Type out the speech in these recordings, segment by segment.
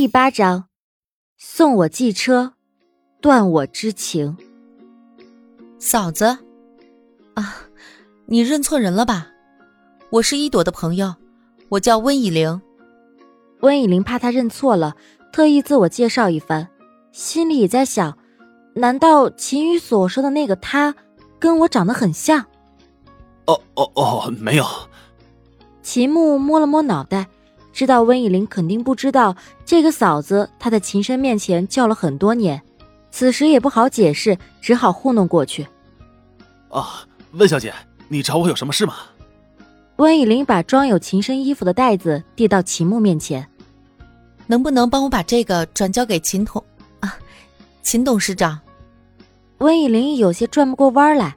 第八章，送我寄车，断我之情。嫂子，啊，你认错人了吧？我是一朵的朋友，我叫温以玲。温以玲怕他认错了，特意自我介绍一番，心里也在想：难道秦宇所说的那个他，跟我长得很像？哦哦哦，没有。秦牧摸了摸脑袋。知道温以玲肯定不知道这个嫂子，她在秦深面前叫了很多年，此时也不好解释，只好糊弄过去。啊，温小姐，你找我有什么事吗？温以玲把装有秦深衣服的袋子递到秦牧面前，能不能帮我把这个转交给秦董啊？秦董事长。温以玲有些转不过弯来，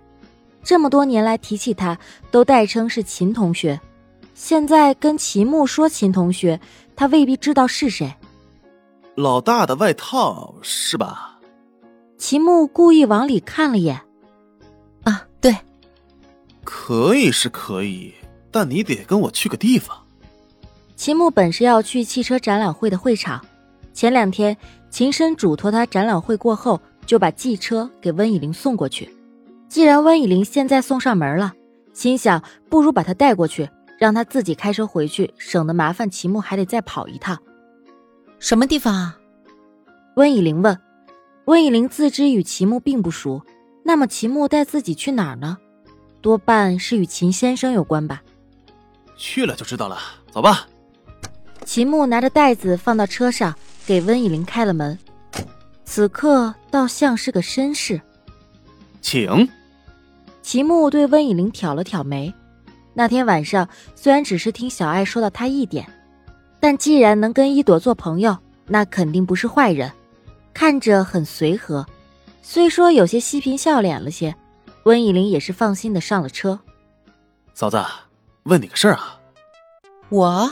这么多年来提起他，都代称是秦同学。现在跟齐木说秦同学，他未必知道是谁。老大的外套是吧？齐木故意往里看了眼。啊，对。可以是可以，但你得跟我去个地方。齐木本是要去汽车展览会的会场，前两天秦深嘱托他，展览会过后就把汽车给温以玲送过去。既然温以玲现在送上门了，心想不如把他带过去。让他自己开车回去，省得麻烦齐木还得再跑一趟。什么地方啊？温以玲问。温以玲自知与齐木并不熟，那么齐木带自己去哪儿呢？多半是与秦先生有关吧。去了就知道了，走吧。齐木拿着袋子放到车上，给温以玲开了门。此刻倒像是个绅士。请。齐木对温以玲挑了挑眉。那天晚上，虽然只是听小爱说到他一点，但既然能跟一朵做朋友，那肯定不是坏人。看着很随和，虽说有些嬉皮笑脸了些，温以玲也是放心的上了车。嫂子，问你个事儿啊。我，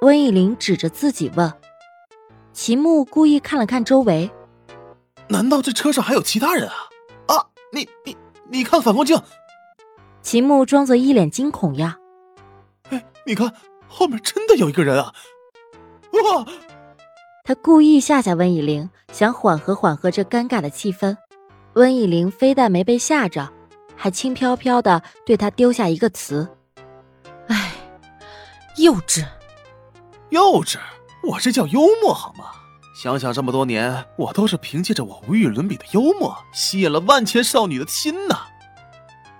温以玲指着自己问。秦牧故意看了看周围，难道这车上还有其他人啊？啊，你你你看反光镜。秦牧装作一脸惊恐呀，哎，你看后面真的有一个人啊！哇！他故意吓吓温以玲，想缓和缓和这尴尬的气氛。温以玲非但没被吓着，还轻飘飘的对他丢下一个词：“哎，幼稚，幼稚！我这叫幽默好吗？想想这么多年，我都是凭借着我无与伦比的幽默，吸引了万千少女的心呐。”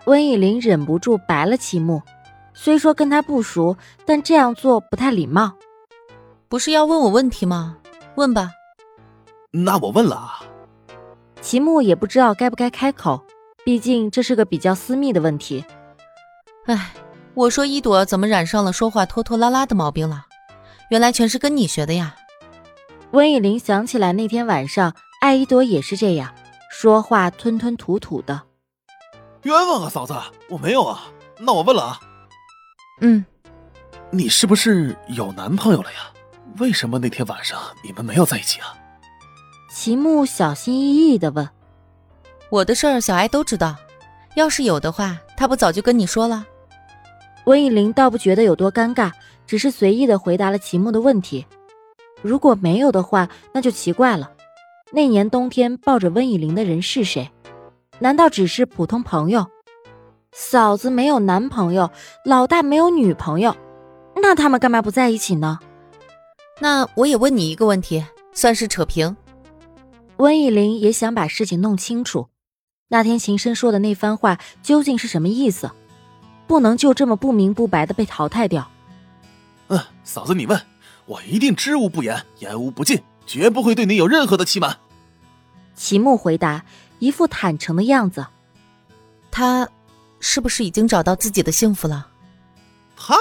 温以玲忍不住白了齐木，虽说跟他不熟，但这样做不太礼貌。不是要问我问题吗？问吧。那我问了啊。齐木也不知道该不该开口，毕竟这是个比较私密的问题。哎，我说一朵怎么染上了说话拖拖拉拉的毛病了？原来全是跟你学的呀。温以玲想起来那天晚上，艾一朵也是这样，说话吞吞吐吐的。冤枉啊，嫂子，我没有啊。那我问了啊。嗯，你是不是有男朋友了呀？为什么那天晚上你们没有在一起啊？齐木小心翼翼的问。我的事儿小艾都知道，要是有的话，他不早就跟你说了。温以玲倒不觉得有多尴尬，只是随意的回答了齐木的问题。如果没有的话，那就奇怪了。那年冬天抱着温以玲的人是谁？难道只是普通朋友？嫂子没有男朋友，老大没有女朋友，那他们干嘛不在一起呢？那我也问你一个问题，算是扯平。温以玲也想把事情弄清楚，那天秦深说的那番话究竟是什么意思？不能就这么不明不白的被淘汰掉。嗯，嫂子你问，我一定知无不言，言无不尽，绝不会对你有任何的欺瞒。齐木回答。一副坦诚的样子，他是不是已经找到自己的幸福了？他，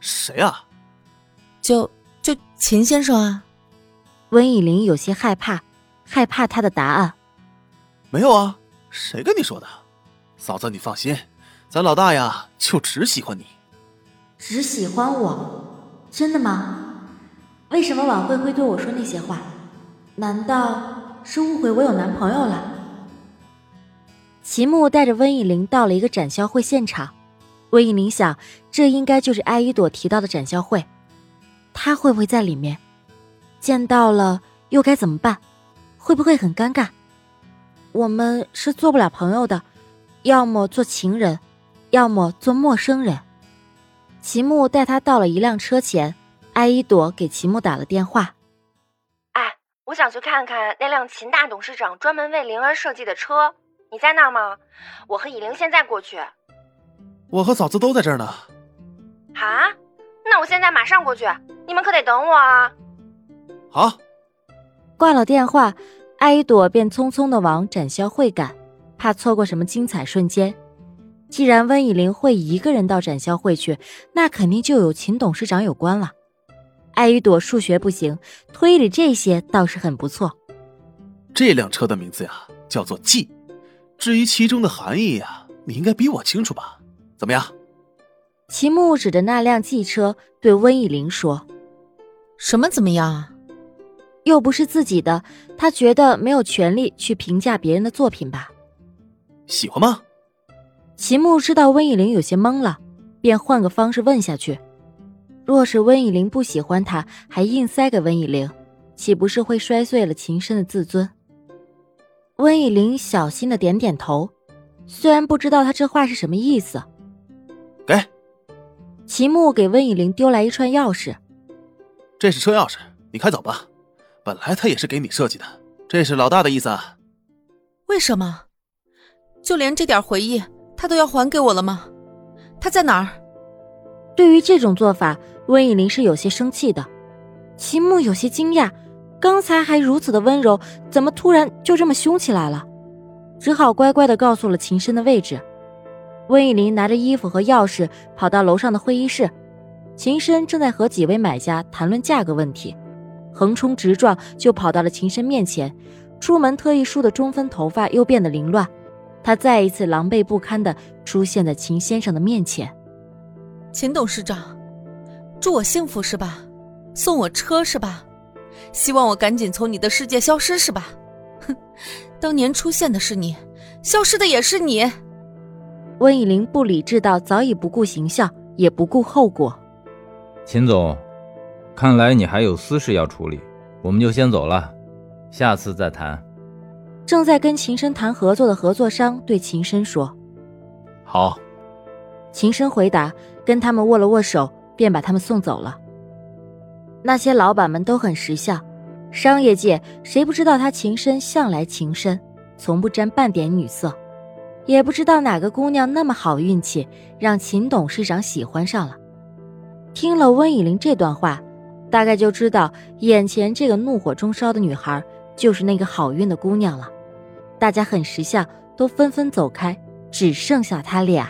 谁啊？就就秦先生啊。温以玲有些害怕，害怕他的答案。没有啊，谁跟你说的？嫂子，你放心，咱老大呀，就只喜欢你。只喜欢我？真的吗？为什么晚会会对我说那些话？难道是误会我有男朋友了？齐木带着温以玲到了一个展销会现场，温以玲想，这应该就是艾依朵提到的展销会，他会不会在里面？见到了又该怎么办？会不会很尴尬？我们是做不了朋友的，要么做情人，要么做陌生人。齐木带他到了一辆车前，艾依朵给齐木打了电话。哎，我想去看看那辆秦大董事长专门为灵儿设计的车，你在那儿吗？我和以玲现在过去。我和嫂子都在这儿呢。啊，那我现在马上过去，你们可得等我啊。好。挂了电话，艾依朵便匆匆的往展销会赶，怕错过什么精彩瞬间。既然温以玲会一个人到展销会去，那肯定就有秦董事长有关了。艾依朵数学不行，推理这些倒是很不错。这辆车的名字呀，叫做 G。至于其中的含义呀，你应该比我清楚吧？怎么样？齐木指着那辆汽车对温以玲说：“什么怎么样啊？”又不是自己的，他觉得没有权利去评价别人的作品吧？喜欢吗？齐木知道温以玲有些懵了，便换个方式问下去：若是温以玲不喜欢他，还硬塞给温以玲，岂不是会摔碎了秦深的自尊？温以玲小心的点点头，虽然不知道他这话是什么意思。给。齐木给温以玲丢来一串钥匙，这是车钥匙，你开走吧。本来他也是给你设计的，这是老大的意思啊。为什么？就连这点回忆他都要还给我了吗？他在哪儿？对于这种做法，温以玲是有些生气的。齐木有些惊讶，刚才还如此的温柔，怎么突然就这么凶起来了？只好乖乖的告诉了秦深的位置。温以玲拿着衣服和钥匙跑到楼上的会议室，秦深正在和几位买家谈论价格问题。横冲直撞就跑到了秦深面前，出门特意梳的中分头发又变得凌乱，他再一次狼狈不堪的出现在秦先生的面前。秦董事长，祝我幸福是吧？送我车是吧？希望我赶紧从你的世界消失是吧？哼，当年出现的是你，消失的也是你。温以玲不理智到早已不顾形象，也不顾后果。秦总。看来你还有私事要处理，我们就先走了，下次再谈。正在跟秦深谈合作的合作商对秦深说：“好。”秦深回答，跟他们握了握手，便把他们送走了。那些老板们都很识相，商业界谁不知道他秦深向来情深，从不沾半点女色，也不知道哪个姑娘那么好运气，让秦董事长喜欢上了。听了温以玲这段话。大概就知道眼前这个怒火中烧的女孩就是那个好运的姑娘了，大家很识相，都纷纷走开，只剩下他俩。